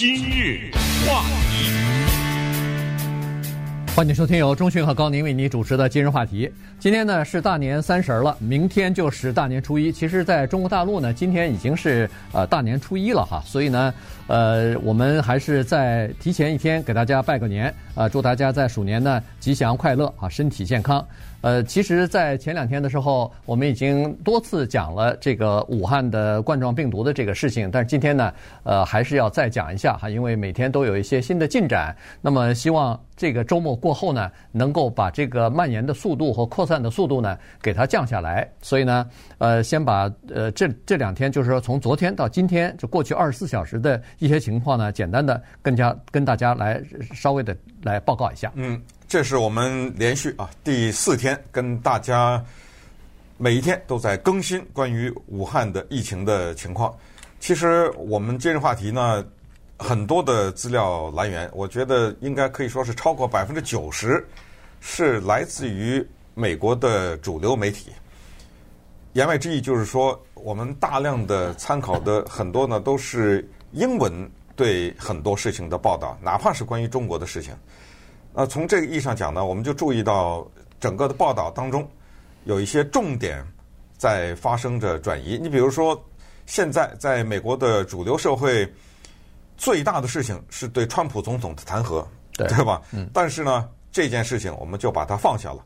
今日话题，欢迎收听由钟讯和高宁为你主持的今日话题。今天呢是大年三十了，明天就是大年初一。其实，在中国大陆呢，今天已经是呃大年初一了哈，所以呢，呃，我们还是在提前一天给大家拜个年、呃，祝大家在鼠年呢吉祥快乐啊，身体健康。呃，其实，在前两天的时候，我们已经多次讲了这个武汉的冠状病毒的这个事情，但是今天呢，呃，还是要再讲一下哈，因为每天都有一些新的进展。那么，希望这个周末过后呢，能够把这个蔓延的速度和扩散的速度呢，给它降下来。所以呢，呃，先把呃这这两天，就是说从昨天到今天，就过去二十四小时的一些情况呢，简单的更加跟大家来稍微的来报告一下。嗯。这是我们连续啊第四天跟大家每一天都在更新关于武汉的疫情的情况。其实我们今日话题呢，很多的资料来源，我觉得应该可以说是超过百分之九十是来自于美国的主流媒体。言外之意就是说，我们大量的参考的很多呢都是英文对很多事情的报道，哪怕是关于中国的事情。呃，从这个意义上讲呢，我们就注意到整个的报道当中有一些重点在发生着转移。你比如说，现在在美国的主流社会，最大的事情是对川普总统的弹劾，对，对吧？嗯。但是呢，这件事情我们就把它放下了。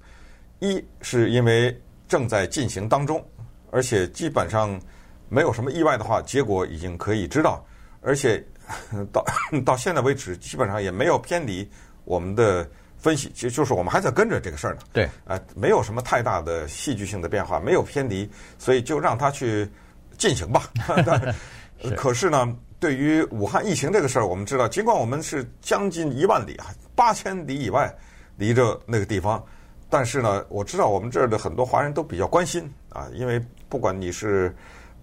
一是因为正在进行当中，而且基本上没有什么意外的话，结果已经可以知道，而且 到 到现在为止，基本上也没有偏离。我们的分析其实就是我们还在跟着这个事儿呢，对，啊、呃，没有什么太大的戏剧性的变化，没有偏离，所以就让它去进行吧。是可是呢，对于武汉疫情这个事儿，我们知道，尽管我们是将近一万里啊，八千里以外离着那个地方，但是呢，我知道我们这儿的很多华人都比较关心啊，因为不管你是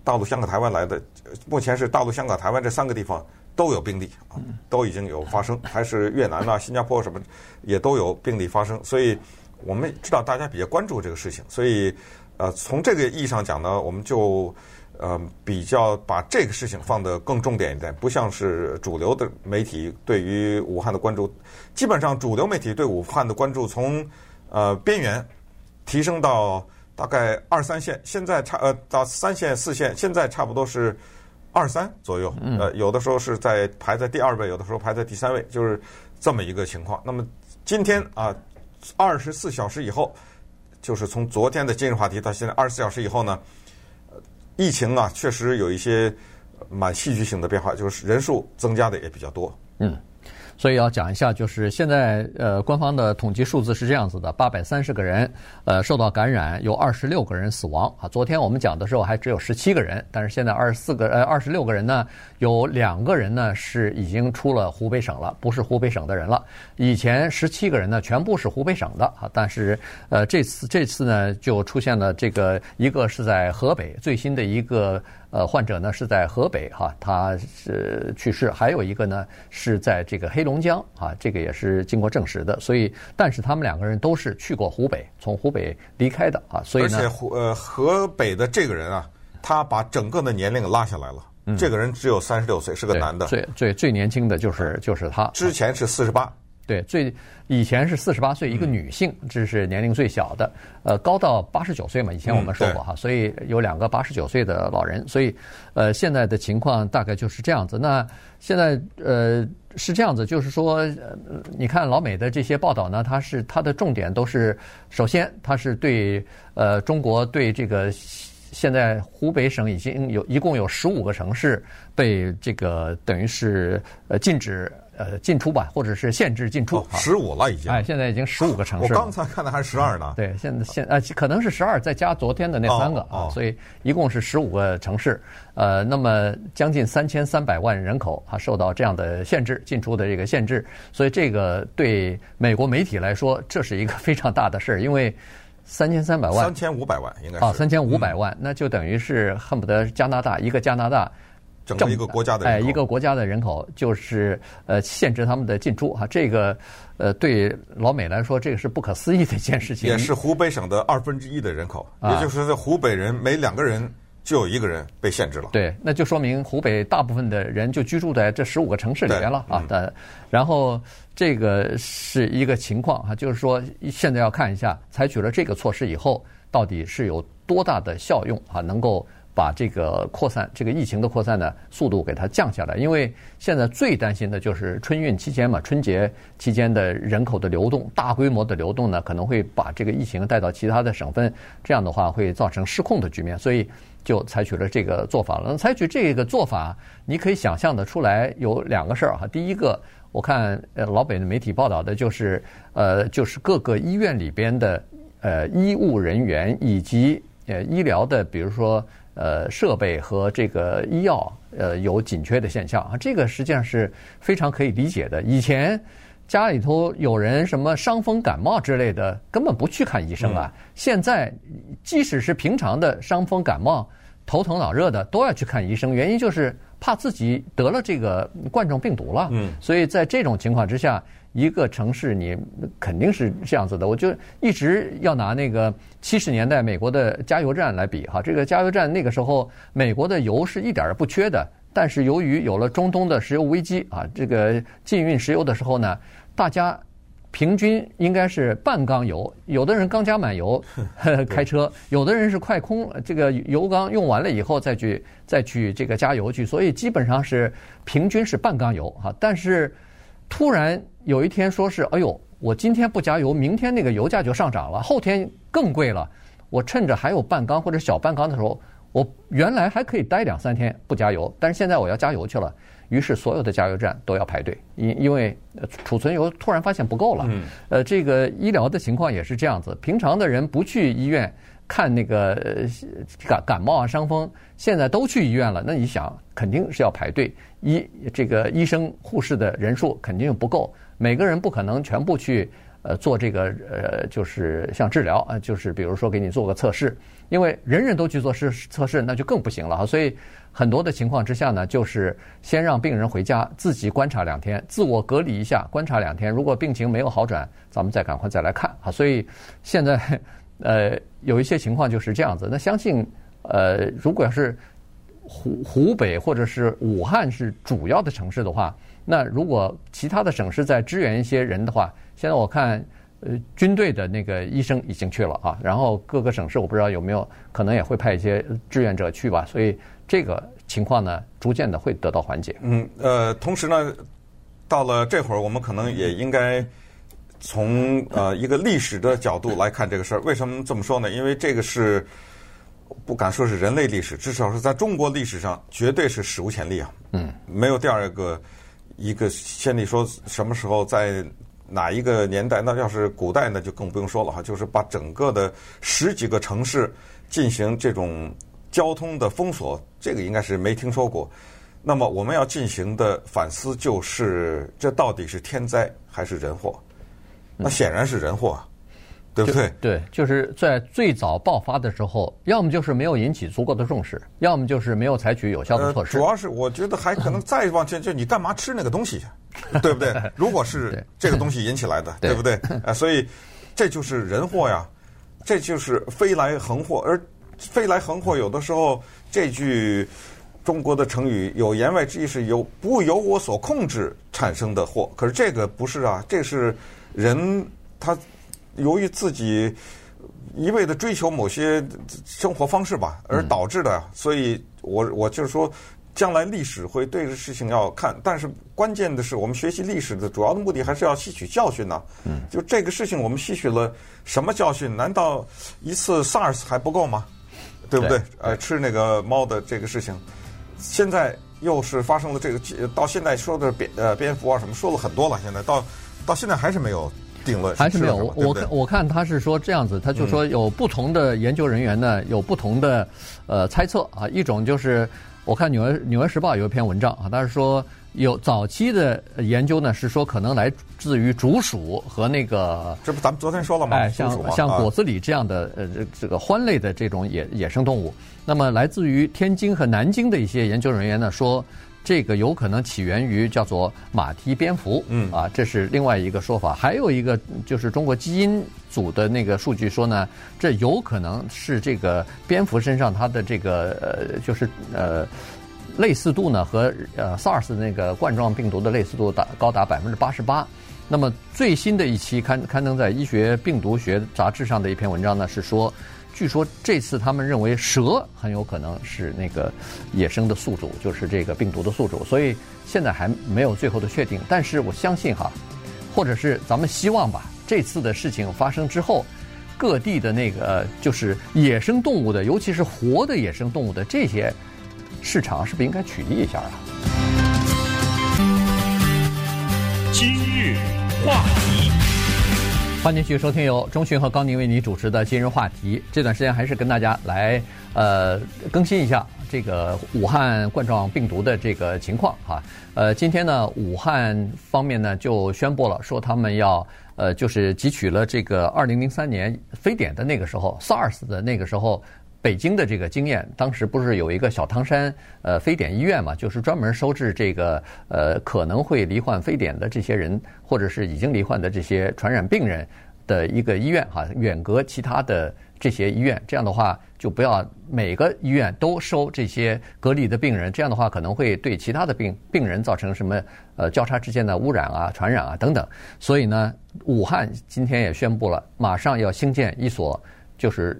大陆、香港、台湾来的，目前是大陆、香港、台湾这三个地方。都有病例啊，都已经有发生，还是越南啊、新加坡什么也都有病例发生，所以我们知道大家比较关注这个事情，所以呃，从这个意义上讲呢，我们就呃比较把这个事情放得更重点一点，不像是主流的媒体对于武汉的关注，基本上主流媒体对武汉的关注从呃边缘提升到大概二三线，现在差呃到三线四线，现在差不多是。二三左右，呃，有的时候是在排在第二位，有的时候排在第三位，就是这么一个情况。那么今天啊，二十四小时以后，就是从昨天的今日话题到现在二十四小时以后呢，疫情啊确实有一些蛮戏剧性的变化，就是人数增加的也比较多。嗯。所以要讲一下，就是现在呃，官方的统计数字是这样子的：八百三十个人呃受到感染，有二十六个人死亡啊。昨天我们讲的时候还只有十七个人，但是现在二十四个呃二十六个人呢，有两个人呢是已经出了湖北省了，不是湖北省的人了。以前十七个人呢全部是湖北省的啊，但是呃这次这次呢就出现了这个一个是在河北最新的一个。呃，患者呢是在河北哈，他是去世，还有一个呢是在这个黑龙江啊，这个也是经过证实的。所以，但是他们两个人都是去过湖北，从湖北离开的啊。所以呢，而且湖呃河北的这个人啊，他把整个的年龄拉下来了。嗯，这个人只有三十六岁，是个男的。最最最年轻的就是就是他。之前是四十八。对，最以前是四十八岁，一个女性，这是年龄最小的。呃，高到八十九岁嘛，以前我们说过哈，所以有两个八十九岁的老人。所以，呃，现在的情况大概就是这样子。那现在呃是这样子，就是说，呃，你看老美的这些报道呢，它是它的重点都是，首先它是对呃中国对这个现在湖北省已经有一共有十五个城市被这个等于是呃禁止。呃，进出吧，或者是限制进出。十五了已经。哎，现在已经十五个城市。我刚才看的还是十二呢。对，现在现呃可能是十二，再加昨天的那三个啊，所以一共是十五个城市。呃，那么将近三千三百万人口啊受到这样的限制进出的这个限制，所以这个对美国媒体来说，这是一个非常大的事儿，因为 三千三百万。三千五百万应该是。啊，三千五百万，那就等于是恨不得加拿大一个加拿大。整个一个国家的人口，哎，一个国家的人口就是呃限制他们的进出哈，这个呃对老美来说，这个是不可思议的一件事情。也是湖北省的二分之一的人口，也就是说，湖北人每两个人就有一个人被限制了。对，那就说明湖北大部分的人就居住在这十五个城市里面了啊。的、嗯，然后这个是一个情况哈，就是说现在要看一下，采取了这个措施以后，到底是有多大的效用啊，能够。把这个扩散，这个疫情的扩散的速度给它降下来，因为现在最担心的就是春运期间嘛，春节期间的人口的流动，大规模的流动呢，可能会把这个疫情带到其他的省份，这样的话会造成失控的局面，所以就采取了这个做法了。采取这个做法，你可以想象得出来有两个事儿哈。第一个，我看呃老北的媒体报道的就是，呃，就是各个医院里边的呃医务人员以及呃医疗的，比如说。呃，设备和这个医药呃有紧缺的现象啊，这个实际上是非常可以理解的。以前家里头有人什么伤风感冒之类的，根本不去看医生啊。现在即使是平常的伤风感冒、头疼脑热的，都要去看医生，原因就是怕自己得了这个冠状病毒了。嗯，所以在这种情况之下。一个城市，你肯定是这样子的。我就一直要拿那个七十年代美国的加油站来比哈，这个加油站那个时候，美国的油是一点儿不缺的。但是由于有了中东的石油危机啊，这个禁运石油的时候呢，大家平均应该是半缸油，有的人刚加满油 开车，有的人是快空，这个油缸用完了以后再去再去这个加油去，所以基本上是平均是半缸油哈。但是突然。有一天说是，哎呦，我今天不加油，明天那个油价就上涨了，后天更贵了。我趁着还有半缸或者小半缸的时候，我原来还可以待两三天不加油，但是现在我要加油去了。于是所有的加油站都要排队，因因为储存油突然发现不够了。呃，这个医疗的情况也是这样子，平常的人不去医院看那个感感冒啊、伤风，现在都去医院了，那你想肯定是要排队，医这个医生护士的人数肯定不够。每个人不可能全部去呃做这个呃，就是像治疗啊，就是比如说给你做个测试，因为人人都去做试测试，那就更不行了哈。所以很多的情况之下呢，就是先让病人回家自己观察两天，自我隔离一下，观察两天。如果病情没有好转，咱们再赶快再来看啊。所以现在呃有一些情况就是这样子。那相信呃，如果要是湖湖北或者是武汉是主要的城市的话。那如果其他的省市在支援一些人的话，现在我看，呃，军队的那个医生已经去了啊，然后各个省市我不知道有没有可能也会派一些志愿者去吧，所以这个情况呢，逐渐的会得到缓解。嗯，呃，同时呢，到了这会儿，我们可能也应该从呃一个历史的角度来看这个事儿。为什么这么说呢？因为这个是不敢说是人类历史，至少是在中国历史上绝对是史无前例啊。嗯，没有第二个。一个先例说什么时候在哪一个年代？那要是古代，那就更不用说了哈。就是把整个的十几个城市进行这种交通的封锁，这个应该是没听说过。那么我们要进行的反思就是，这到底是天灾还是人祸？那显然是人祸。对不对？对，就是在最早爆发的时候，要么就是没有引起足够的重视，要么就是没有采取有效的措施。呃、主要是我觉得还可能再往前，就你干嘛吃那个东西，对不对？如果是这个东西引起来的，对，对不对？啊、呃，所以这就是人祸呀，这就是飞来横祸。而飞来横祸，有的时候这句中国的成语有言外之意是由不由我所控制产生的祸，可是这个不是啊，这是人他。由于自己一味的追求某些生活方式吧，而导致的，所以我我就是说，将来历史会对这事情要看，但是关键的是，我们学习历史的主要的目的还是要吸取教训呢。嗯，就这个事情，我们吸取了什么教训？难道一次 SARS 还不够吗？对不对？呃，吃那个猫的这个事情，现在又是发生了这个，到现在说的蝙呃蝙蝠啊什么，说了很多了，现在到到现在还是没有。定论还是没有，我看我看他是说这样子，他就说有不同的研究人员呢，有不同的呃猜测啊。一种就是我看纽约纽约时报有一篇文章啊，他是说有早期的研究呢，是说可能来自于竹鼠和那个，这不咱们昨天说了吗？哎，像像果子狸这样的呃这个獾类的这种野野生动物，那么来自于天津和南京的一些研究人员呢说。这个有可能起源于叫做马蹄蝙蝠，嗯啊，这是另外一个说法。还有一个就是中国基因组的那个数据说呢，这有可能是这个蝙蝠身上它的这个呃，就是呃。类似度呢和呃 SARS 那个冠状病毒的类似度达高达百分之八十八。那么最新的一期刊刊登在医学病毒学杂志上的一篇文章呢是说，据说这次他们认为蛇很有可能是那个野生的宿主，就是这个病毒的宿主。所以现在还没有最后的确定，但是我相信哈，或者是咱们希望吧，这次的事情发生之后，各地的那个就是野生动物的，尤其是活的野生动物的这些。市场是不是应该取缔一下啊？今日话题，欢迎继续收听由钟迅和高宁为你主持的《今日话题》。这段时间还是跟大家来呃更新一下这个武汉冠状病毒的这个情况哈。呃，今天呢，武汉方面呢就宣布了，说他们要呃就是汲取了这个二零零三年非典的那个时候 SARS 的那个时候。北京的这个经验，当时不是有一个小汤山呃非典医院嘛，就是专门收治这个呃可能会罹患非典的这些人，或者是已经罹患的这些传染病人的一个医院哈，远隔其他的这些医院。这样的话，就不要每个医院都收这些隔离的病人，这样的话可能会对其他的病病人造成什么呃交叉之间的污染啊、传染啊等等。所以呢，武汉今天也宣布了，马上要兴建一所就是。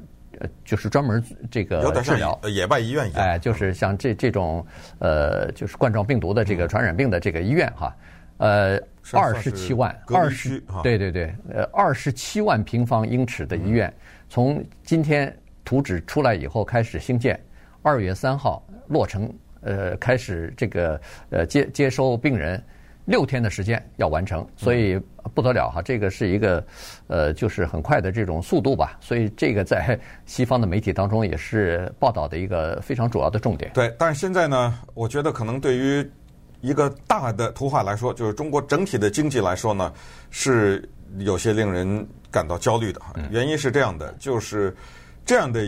就是专门这个有点像治疗野外医院一样，哎，就是像这这种呃，就是冠状病毒的这个传染病的这个医院哈，呃，二十七万，二十，对对对，呃，二十七万平方英尺的医院，从今天图纸出来以后开始兴建，二月三号落成，呃，开始这个呃接接收病人。六天的时间要完成，所以不得了哈！这个是一个，呃，就是很快的这种速度吧。所以这个在西方的媒体当中也是报道的一个非常主要的重点。对，但是现在呢，我觉得可能对于一个大的图画来说，就是中国整体的经济来说呢，是有些令人感到焦虑的。原因是这样的，就是这样的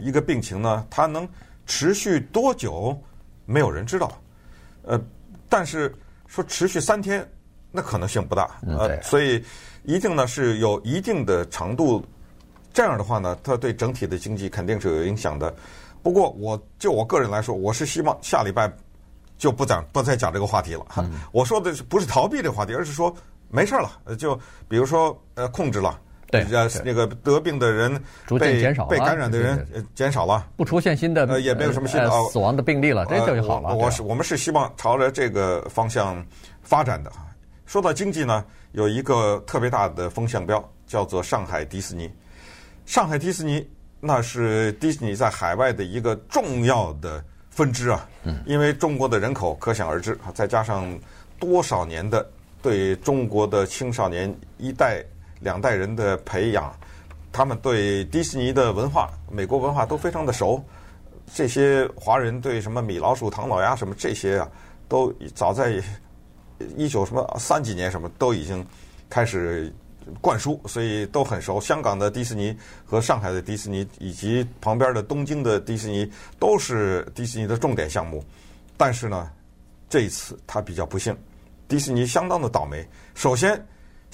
一个病情呢，它能持续多久，没有人知道。呃，但是。说持续三天，那可能性不大，呃，所以一定呢是有一定的长度，这样的话呢，它对整体的经济肯定是有影响的。不过，我就我个人来说，我是希望下礼拜就不讲不再讲这个话题了。哈，我说的是不是逃避这个话题，而是说没事了，就比如说呃控制了，对，呃那个得病的人逐渐减少，被感染的人减少了，不出现新的呃也没有什么新的死亡的病例了，这就好了。我是我们是希望朝着这个方向发展的。说到经济呢，有一个特别大的风向标，叫做上海迪士尼。上海迪士尼那是迪士尼在海外的一个重要的分支啊。嗯。因为中国的人口可想而知，再加上多少年的对中国的青少年一代两代人的培养，他们对迪士尼的文化、美国文化都非常的熟。这些华人对什么米老鼠、唐老鸭什么这些啊，都早在。一九什么三几年什么都已经开始灌输，所以都很熟。香港的迪士尼和上海的迪士尼，以及旁边的东京的迪士尼，都是迪士尼的重点项目。但是呢，这一次他比较不幸，迪士尼相当的倒霉。首先，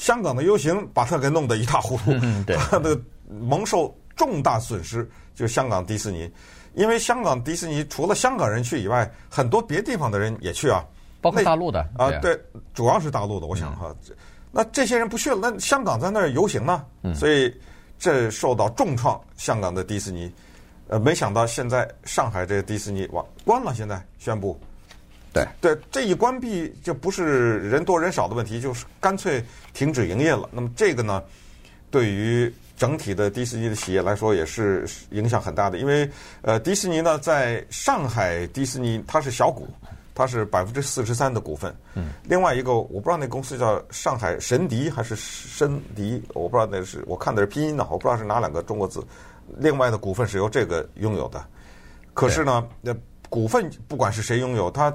香港的游行把他给弄得一塌糊涂，他的 蒙受重大损失，就是香港迪士尼。因为香港迪士尼除了香港人去以外，很多别地方的人也去啊。包括大陆的啊，对，主要是大陆的。我想哈，那这些人不去了，那香港在那儿游行呢，所以这受到重创。香港的迪士尼，呃，没想到现在上海这个迪士尼哇关了，现在宣布，对对，这一关闭就不是人多人少的问题，就是干脆停止营业了。那么这个呢，对于整体的迪士尼的企业来说也是影响很大的，因为呃，迪士尼呢在上海迪士尼它是小股。它是百分之四十三的股份，嗯，另外一个我不知道那公司叫上海神迪还是申迪，我不知道那是我看的是拼音呢，我不知道是哪两个中国字。另外的股份是由这个拥有的，可是呢，那股份不管是谁拥有，它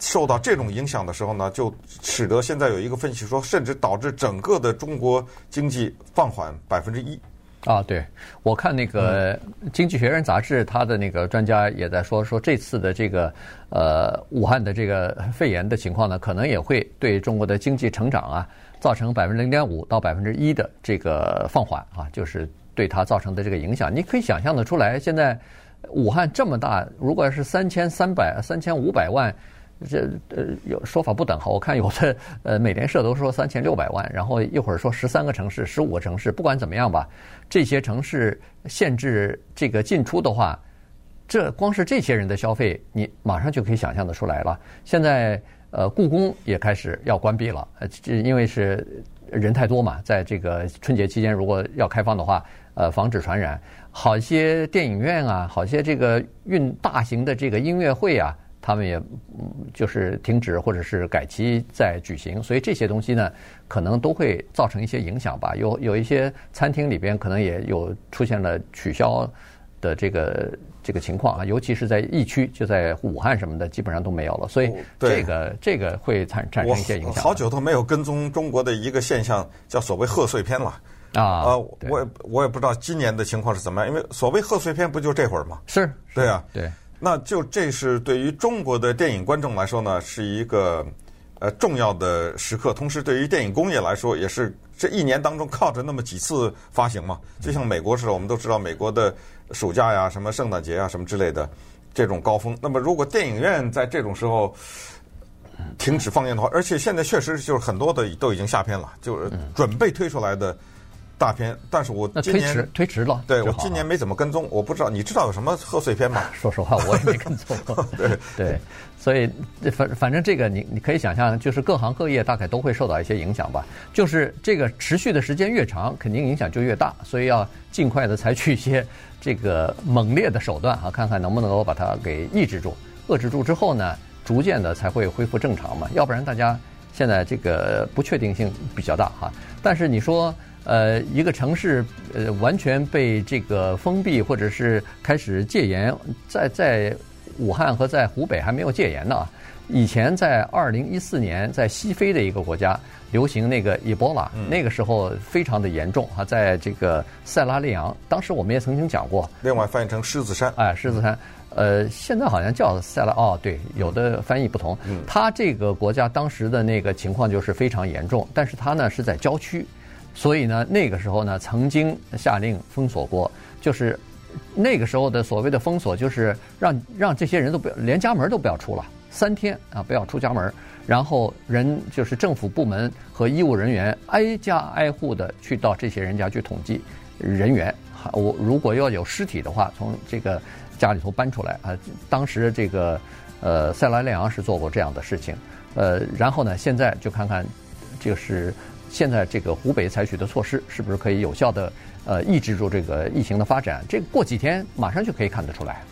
受到这种影响的时候呢，就使得现在有一个分析说，甚至导致整个的中国经济放缓百分之一。啊，对，我看那个《经济学人》杂志，他的那个专家也在说，说这次的这个呃武汉的这个肺炎的情况呢，可能也会对中国的经济成长啊造成百分之零点五到百分之一的这个放缓啊，就是对它造成的这个影响。你可以想象得出来，现在武汉这么大，如果是三千三百、三千五百万。这呃有说法不等哈，我看有的 呃美联社都说三千六百万，然后一会儿说十三个城市、十五个城市，不管怎么样吧，这些城市限制这个进出的话，这光是这些人的消费，你马上就可以想象得出来了。现在呃故宫也开始要关闭了，呃这因为是人太多嘛，在这个春节期间如果要开放的话，呃防止传染，好些电影院啊，好些这个运大型的这个音乐会啊。他们也就是停止或者是改期再举行，所以这些东西呢，可能都会造成一些影响吧。有有一些餐厅里边可能也有出现了取消的这个这个情况啊，尤其是在疫区，就在武汉什么的，基本上都没有了。所以这个这个会产产生一些影响。好久都没有跟踪中国的一个现象，叫所谓贺岁片了啊。呃，我也我也不知道今年的情况是怎么样，因为所谓贺岁片不就这会儿吗？是，对啊，对。那就这是对于中国的电影观众来说呢，是一个呃重要的时刻。同时，对于电影工业来说，也是这一年当中靠着那么几次发行嘛。就像美国似的，我们都知道美国的暑假呀、什么圣诞节啊、什么之类的这种高峰。那么，如果电影院在这种时候停止放映的话，而且现在确实就是很多的都已经下片了，就是准备推出来的。大片，但是我今年推迟了。对，我今年没怎么跟踪，我不知道你知道有什么贺岁片吗？说实话，我也没跟踪过。对对，所以反反正这个你你可以想象，就是各行各业大概都会受到一些影响吧。就是这个持续的时间越长，肯定影响就越大，所以要尽快的采取一些这个猛烈的手段啊，看看能不能够把它给抑制住、遏制住之后呢，逐渐的才会恢复正常嘛。要不然大家现在这个不确定性比较大哈。但是你说。呃，一个城市呃完全被这个封闭，或者是开始戒严，在在武汉和在湖北还没有戒严呢。以前在二零一四年，在西非的一个国家流行那个伊波拉，那个时候非常的严重啊，在这个塞拉利昂，当时我们也曾经讲过。另外翻译成狮子山，哎，狮子山，呃，现在好像叫塞拉，哦，对，有的翻译不同。它这个国家当时的那个情况就是非常严重，但是它呢是在郊区。所以呢，那个时候呢，曾经下令封锁过，就是那个时候的所谓的封锁，就是让让这些人都不要连家门都不要出了，三天啊，不要出家门，然后人就是政府部门和医务人员挨家挨户的去到这些人家去统计人员，我如果要有尸体的话，从这个家里头搬出来啊。当时这个呃塞拉利昂是做过这样的事情，呃，然后呢，现在就看看就是。现在这个湖北采取的措施是不是可以有效的呃抑制住这个疫情的发展？这个过几天马上就可以看得出来。